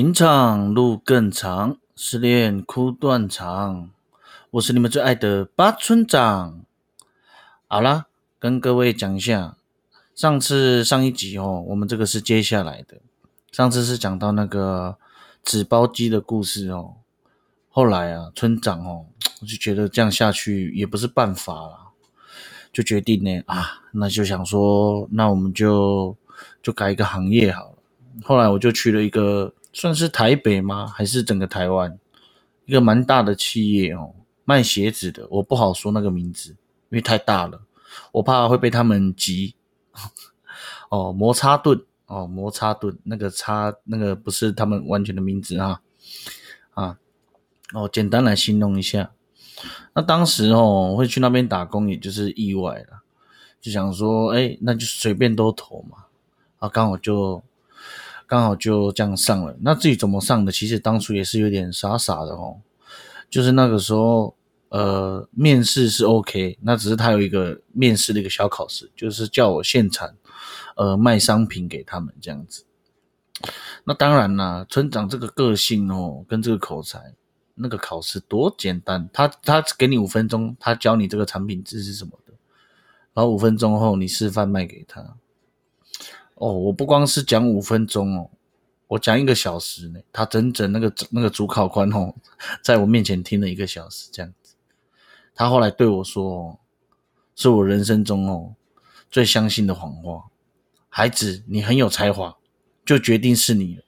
情场路更长，失恋哭断肠。我是你们最爱的八村长。好啦，跟各位讲一下，上次上一集哦，我们这个是接下来的。上次是讲到那个纸包鸡的故事哦。后来啊，村长哦，我就觉得这样下去也不是办法了，就决定呢啊，那就想说，那我们就就改一个行业好了。后来我就去了一个。算是台北吗？还是整个台湾一个蛮大的企业哦，卖鞋子的。我不好说那个名字，因为太大了，我怕会被他们挤。哦，摩擦盾哦，摩擦盾那个擦那个不是他们完全的名字啊啊哦，简单来形容一下。那当时哦，会去那边打工，也就是意外了，就想说，哎，那就随便都投嘛。啊，刚好就。刚好就这样上了，那至于怎么上的，其实当初也是有点傻傻的哦。就是那个时候，呃，面试是 OK，那只是他有一个面试的一个小考试，就是叫我现场，呃，卖商品给他们这样子。那当然啦，村长这个个性哦，跟这个口才，那个考试多简单，他他给你五分钟，他教你这个产品字是什么的，然后五分钟后你示范卖给他。哦，我不光是讲五分钟哦，我讲一个小时呢。他整整那个那个主考官哦，在我面前听了一个小时这样子。他后来对我说：“是我人生中哦最相信的谎话，孩子，你很有才华，就决定是你了。”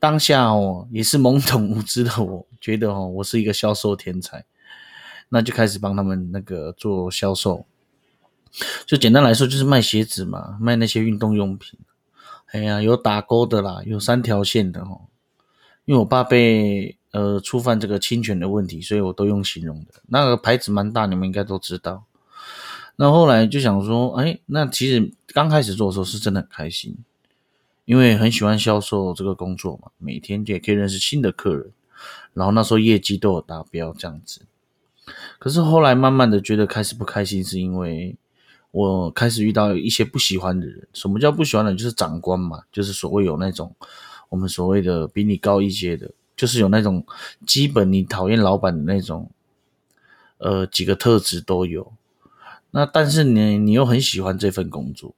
当下哦，也是懵懂无知的我，觉得哦，我是一个销售天才，那就开始帮他们那个做销售。就简单来说，就是卖鞋子嘛，卖那些运动用品。哎呀，有打勾的啦，有三条线的哦。因为我爸被呃触犯这个侵权的问题，所以我都用形容的。那个牌子蛮大，你们应该都知道。那后来就想说，哎，那其实刚开始做的时候是真的很开心，因为很喜欢销售这个工作嘛，每天也可以认识新的客人，然后那时候业绩都有达标这样子。可是后来慢慢的觉得开始不开心，是因为。我开始遇到一些不喜欢的人。什么叫不喜欢的？就是长官嘛，就是所谓有那种我们所谓的比你高一阶的，就是有那种基本你讨厌老板的那种，呃，几个特质都有。那但是你你又很喜欢这份工作，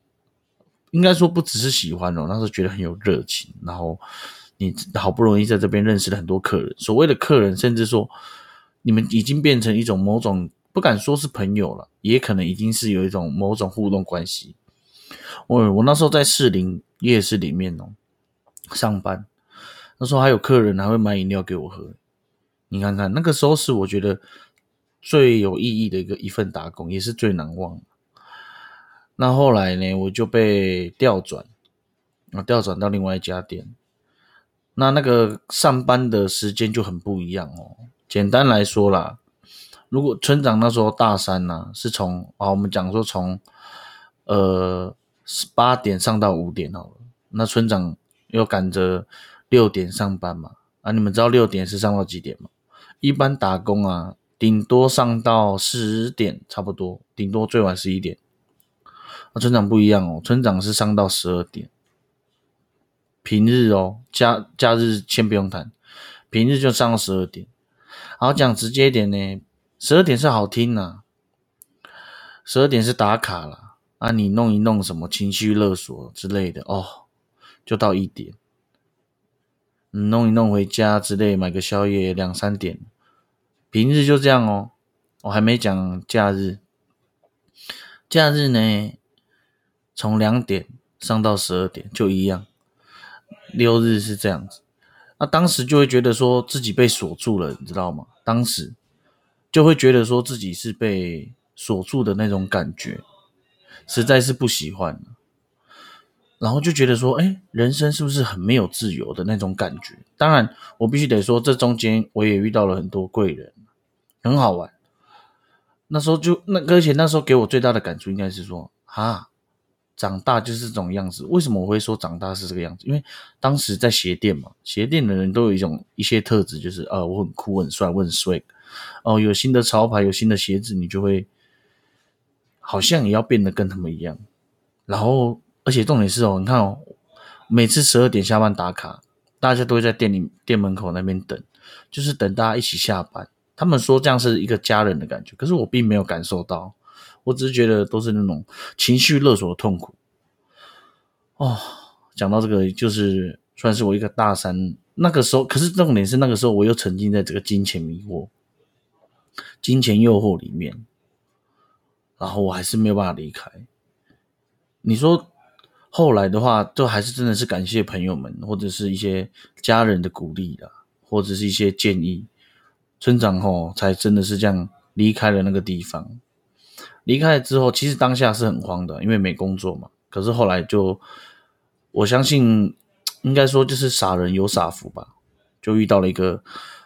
应该说不只是喜欢哦，那时候觉得很有热情。然后你好不容易在这边认识了很多客人，所谓的客人，甚至说你们已经变成一种某种。不敢说是朋友了，也可能已经是有一种某种互动关系。我我那时候在士林夜市里面哦上班，那时候还有客人还会买饮料给我喝。你看看那个时候是我觉得最有意义的一个一份打工，也是最难忘。那后来呢，我就被调转，啊调转到另外一家店。那那个上班的时间就很不一样哦。简单来说啦。如果村长那时候大三呢，是从啊，我们讲说从呃八点上到五点好了，那村长又赶着六点上班嘛，啊，你们知道六点是上到几点吗？一般打工啊，顶多上到十点差不多，顶多最晚十一点。那村长不一样哦，村长是上到十二点，平日哦，假假日先不用谈，平日就上到十二点。好讲直接一点呢。十二点是好听呐，十二点是打卡了啊！你弄一弄什么情绪勒索之类的哦，就到一点。你弄一弄回家之类，买个宵夜两三点。平日就这样哦，我还没讲假日。假日呢，从两点上到十二点就一样。六日是这样子，那当时就会觉得说自己被锁住了，你知道吗？当时。就会觉得说自己是被锁住的那种感觉，实在是不喜欢。然后就觉得说，哎，人生是不是很没有自由的那种感觉？当然，我必须得说，这中间我也遇到了很多贵人，很好玩。那时候就那，而且那时候给我最大的感触应该是说，啊，长大就是这种样子。为什么我会说长大是这个样子？因为当时在鞋店嘛，鞋店的人都有一种一些特质，就是呃，我很酷、很帅、我很 swag。哦，有新的潮牌，有新的鞋子，你就会好像也要变得跟他们一样。然后，而且重点是哦，你看哦，每次十二点下班打卡，大家都会在店里店门口那边等，就是等大家一起下班。他们说这样是一个家人的感觉，可是我并没有感受到，我只是觉得都是那种情绪勒索的痛苦。哦，讲到这个，就是算是我一个大三那个时候，可是重点是那个时候我又沉浸在这个金钱迷惑、金钱诱惑里面，然后我还是没有办法离开。你说后来的话，就还是真的是感谢朋友们或者是一些家人的鼓励啦，或者是一些建议。村长吼才真的是这样离开了那个地方。离开了之后，其实当下是很慌的，因为没工作嘛。可是后来就，我相信应该说就是傻人有傻福吧，就遇到了一个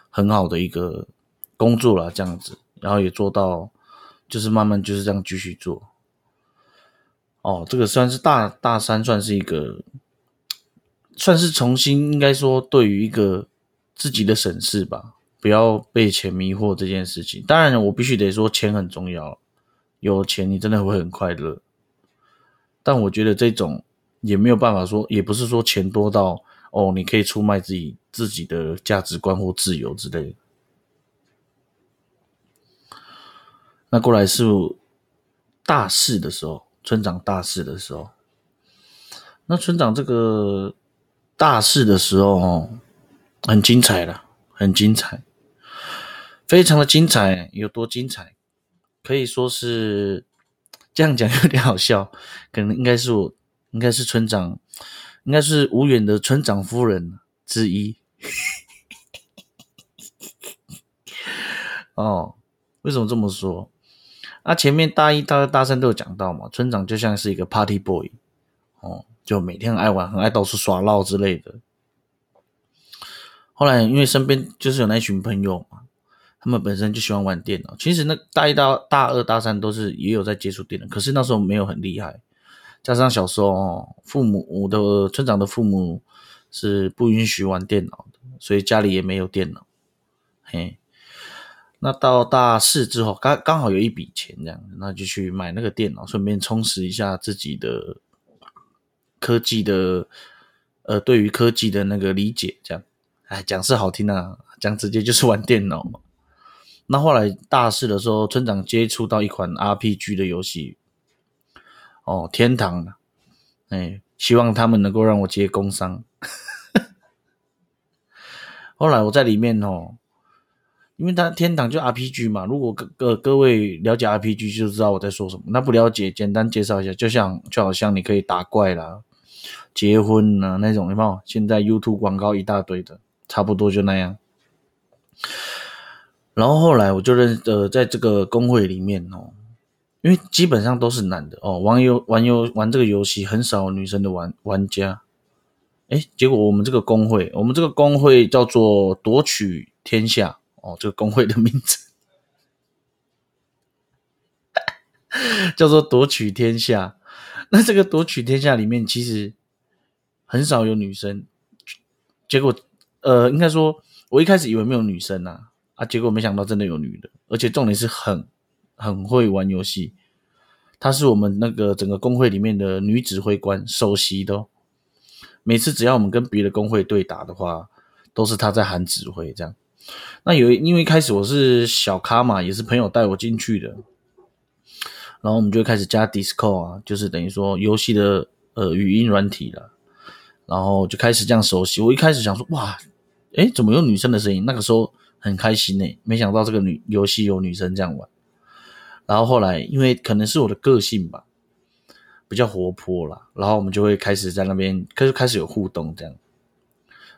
很好的一个工作了，这样子，然后也做到，就是慢慢就是这样继续做。哦，这个算是大大三，算是一个，算是重新应该说对于一个自己的审视吧。不要被钱迷惑这件事情。当然，我必须得说，钱很重要。有钱，你真的会很快乐。但我觉得这种也没有办法说，也不是说钱多到哦，你可以出卖自己自己的价值观或自由之类的。那过来是大事的时候，村长大事的时候，那村长这个大事的时候哦，很精彩了，很精彩。非常的精彩，有多精彩？可以说是这样讲有点好笑，可能应该是我，应该是村长，应该是吴远的村长夫人之一。哦，为什么这么说？啊，前面大一、大二、大三都有讲到嘛，村长就像是一个 party boy，哦，就每天很爱玩，很爱到处耍闹之类的。后来因为身边就是有那群朋友嘛。他们本身就喜欢玩电脑，其实那大一、大大二、大三都是也有在接触电脑，可是那时候没有很厉害。加上小时候哦，父母我的村长的父母是不允许玩电脑的，所以家里也没有电脑。嘿，那到大四之后，刚刚好有一笔钱这样，那就去买那个电脑，顺便充实一下自己的科技的呃，对于科技的那个理解。这样，哎，讲是好听啊，讲直接就是玩电脑嘛。那后来大四的时候，村长接触到一款 RPG 的游戏，哦，天堂哎，希望他们能够让我接工商。后来我在里面哦，因为他天堂就 RPG 嘛，如果各各各位了解 RPG 就知道我在说什么。那不了解，简单介绍一下，就像就好像你可以打怪啦、结婚啊那种，有没有？现在 YouTube 广告一大堆的，差不多就那样。然后后来我就认呃，在这个工会里面哦，因为基本上都是男的哦，玩游玩游玩这个游戏很少女生的玩玩家，哎，结果我们这个工会，我们这个工会叫做夺取天下哦，这个工会的名字叫做夺取天下。那这个夺取天下里面其实很少有女生，结果呃，应该说，我一开始以为没有女生呐。啊！结果没想到真的有女的，而且重点是很很会玩游戏。她是我们那个整个工会里面的女指挥官，首席的。每次只要我们跟别的工会对打的话，都是她在喊指挥。这样，那有因为一开始我是小咖嘛，也是朋友带我进去的，然后我们就开始加 Discord 啊，就是等于说游戏的呃语音软体了，然后就开始这样熟悉。我一开始想说，哇，诶，怎么有女生的声音？那个时候。很开心呢，没想到这个女游戏有女生这样玩。然后后来，因为可能是我的个性吧，比较活泼啦，然后我们就会开始在那边开始开始有互动这样，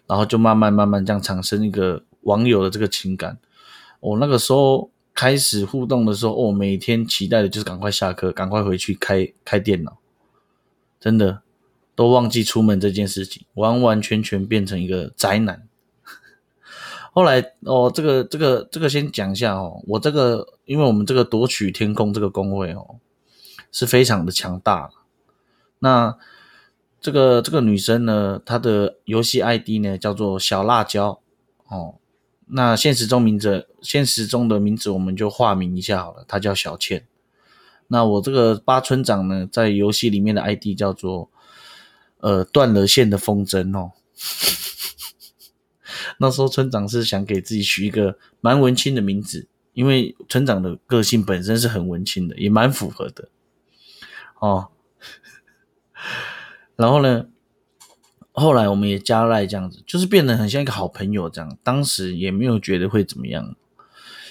然后就慢慢慢慢这样产生一个网友的这个情感。我那个时候开始互动的时候，哦，每天期待的就是赶快下课，赶快回去开开电脑，真的都忘记出门这件事情，完完全全变成一个宅男。后来哦，这个这个这个先讲一下哦，我这个因为我们这个夺取天空这个工会哦，是非常的强大。那这个这个女生呢，她的游戏 ID 呢叫做小辣椒哦。那现实中名字，现实中的名字我们就化名一下好了，她叫小倩。那我这个八村长呢，在游戏里面的 ID 叫做呃断了线的风筝哦。那时候村长是想给自己取一个蛮文青的名字，因为村长的个性本身是很文青的，也蛮符合的。哦，然后呢，后来我们也加赖这样子，就是变得很像一个好朋友这样。当时也没有觉得会怎么样。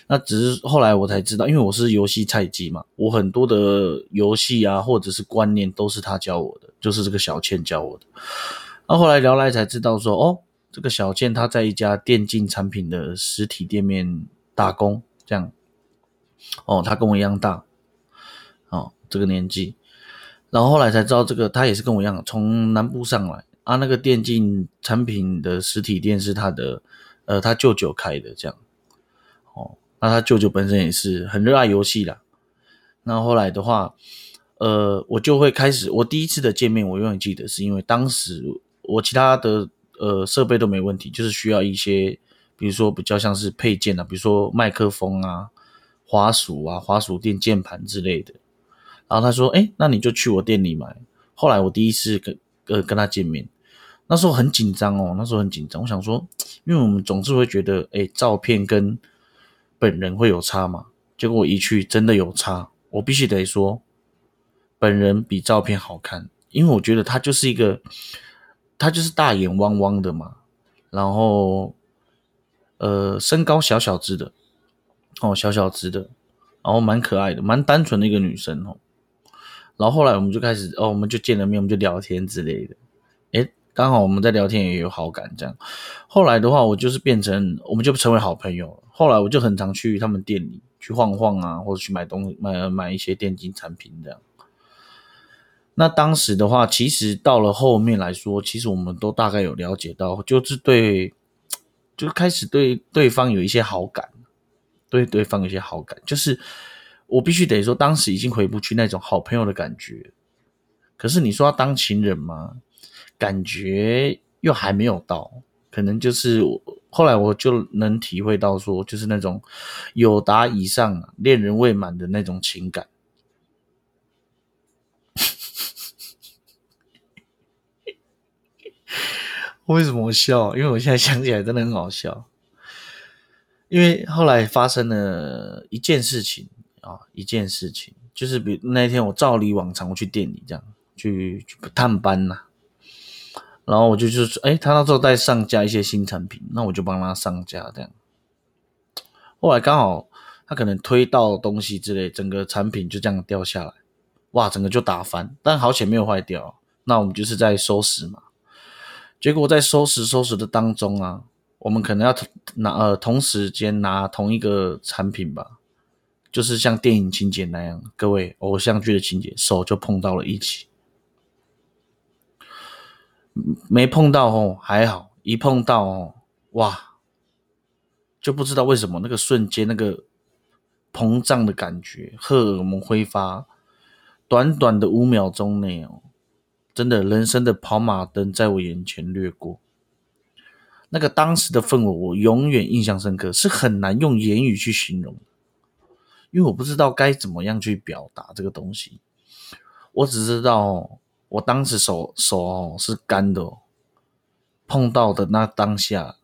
那只是后来我才知道，因为我是游戏菜鸡嘛，我很多的游戏啊，或者是观念都是他教我的，就是这个小倩教我的。那后来聊来才知道说，哦，这个小倩她在一家电竞产品的实体店面打工，这样。哦，她跟我一样大，哦，这个年纪。然后后来才知道，这个她也是跟我一样，从南部上来啊。那个电竞产品的实体店是他的，呃，他舅舅开的，这样。哦。那他舅舅本身也是很热爱游戏的。那后来的话，呃，我就会开始，我第一次的见面，我永远记得，是因为当时我其他的呃设备都没问题，就是需要一些，比如说比较像是配件啊，比如说麦克风啊、滑鼠啊、滑鼠垫、键盘之类的。然后他说：“哎，那你就去我店里买。”后来我第一次跟呃跟他见面，那时候很紧张哦，那时候很紧张。我想说，因为我们总是会觉得，哎，照片跟本人会有差嘛？结果我一去，真的有差。我必须得说，本人比照片好看，因为我觉得他就是一个，他就是大眼汪汪的嘛，然后，呃，身高小小只的，哦，小小只的，然后蛮可爱的，蛮单纯的一个女生哦。然后后来我们就开始，哦，我们就见了面，我们就聊天之类的。诶，刚好我们在聊天也有好感，这样。后来的话，我就是变成，我们就成为好朋友了。后来我就很常去他们店里去晃晃啊，或者去买东买买一些电竞产品这样。那当时的话，其实到了后面来说，其实我们都大概有了解到，就是对，就开始对对方有一些好感，对对方有些好感。就是我必须得说，当时已经回不去那种好朋友的感觉。可是你说要当情人吗？感觉又还没有到，可能就是。后来我就能体会到，说就是那种有达以上恋人未满的那种情感。为什么笑？因为我现在想起来真的很好笑。因为后来发生了一件事情啊，一件事情就是比那天我照例往常我去店里这样去去探班呐。然后我就就是，哎，他那时候在上架一些新产品，那我就帮他上架这样。后来刚好他可能推到东西之类，整个产品就这样掉下来，哇，整个就打翻。但好险没有坏掉。那我们就是在收拾嘛。结果在收拾收拾的当中啊，我们可能要拿呃同时间拿同一个产品吧，就是像电影情节那样，各位偶像剧的情节，手就碰到了一起。没碰到哦，还好；一碰到哦，哇，就不知道为什么那个瞬间那个膨胀的感觉，荷尔蒙挥发，短短的五秒钟内哦，真的人生的跑马灯在我眼前掠过。那个当时的氛围，我永远印象深刻，是很难用言语去形容，因为我不知道该怎么样去表达这个东西，我只知道。我当时手手哦是干的，碰到的那当下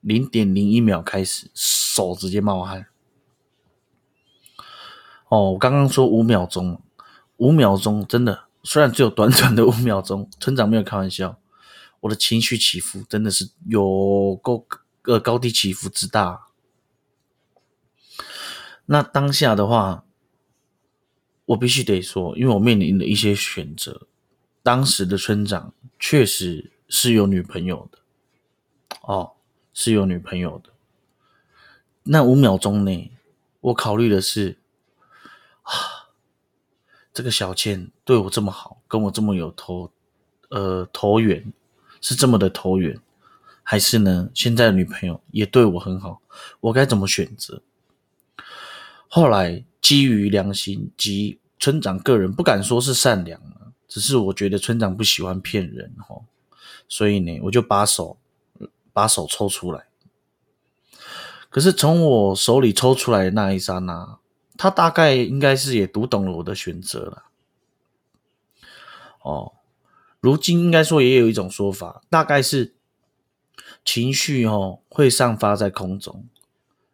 零点零一秒开始，手直接冒汗。哦，我刚刚说五秒钟，五秒钟真的，虽然只有短短的五秒钟，村长没有开玩笑，我的情绪起伏真的是有够呃高低起伏之大。那当下的话。我必须得说，因为我面临的一些选择，当时的村长确实是有女朋友的，哦，是有女朋友的。那五秒钟内，我考虑的是，啊，这个小倩对我这么好，跟我这么有投，呃，投缘，是这么的投缘，还是呢，现在的女朋友也对我很好，我该怎么选择？后来。基于良心及村长个人不敢说是善良只是我觉得村长不喜欢骗人哈，所以呢，我就把手把手抽出来。可是从我手里抽出来的那一刹那，他大概应该是也读懂了我的选择了。哦，如今应该说也有一种说法，大概是情绪哦会散发在空中。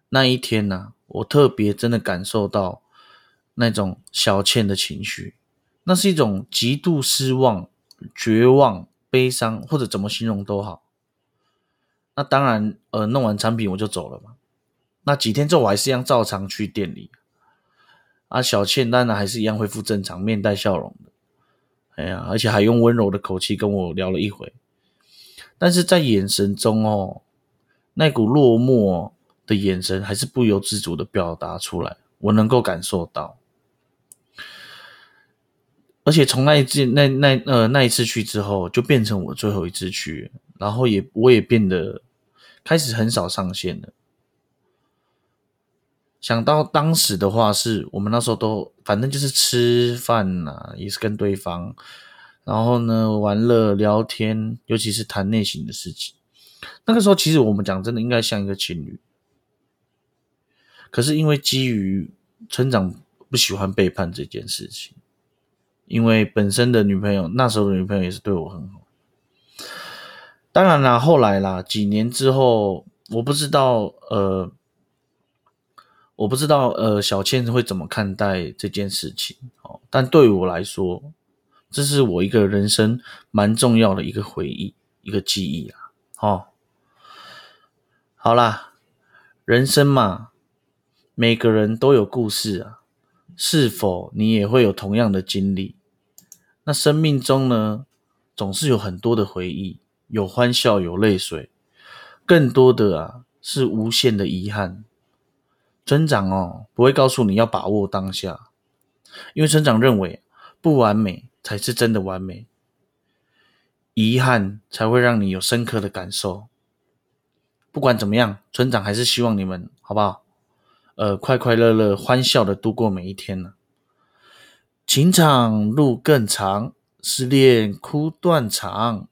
那一天呢，我特别真的感受到那种小倩的情绪，那是一种极度失望、绝望、悲伤，或者怎么形容都好。那当然，呃，弄完产品我就走了嘛。那几天之后，我还是一样照常去店里。啊，小倩当然还是一样恢复正常，面带笑容的。哎呀，而且还用温柔的口气跟我聊了一回。但是在眼神中哦，那股落寞的眼神还是不由自主的表达出来，我能够感受到。而且从那一次、那那呃那一次去之后，就变成我最后一次去，然后也我也变得开始很少上线了。想到当时的话，是我们那时候都反正就是吃饭呐，也是跟对方，然后呢玩乐聊天，尤其是谈内心的事情。那个时候其实我们讲真的应该像一个情侣，可是因为基于村长不喜欢背叛这件事情，因为本身的女朋友那时候的女朋友也是对我很好。当然啦，后来啦，几年之后，我不知道呃。我不知道，呃，小倩会怎么看待这件事情哦？但对我来说，这是我一个人生蛮重要的一个回忆，一个记忆啊！哦，好啦，人生嘛，每个人都有故事啊，是否你也会有同样的经历？那生命中呢，总是有很多的回忆，有欢笑，有泪水，更多的啊，是无限的遗憾。村长哦，不会告诉你要把握当下，因为村长认为不完美才是真的完美，遗憾才会让你有深刻的感受。不管怎么样，村长还是希望你们好不好？呃，快快乐乐、欢笑的度过每一天呢。情场路更长，失恋哭断肠。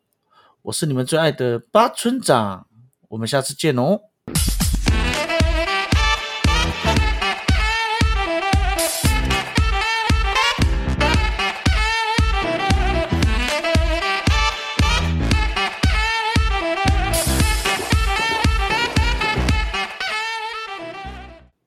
我是你们最爱的八村长，我们下次见哦。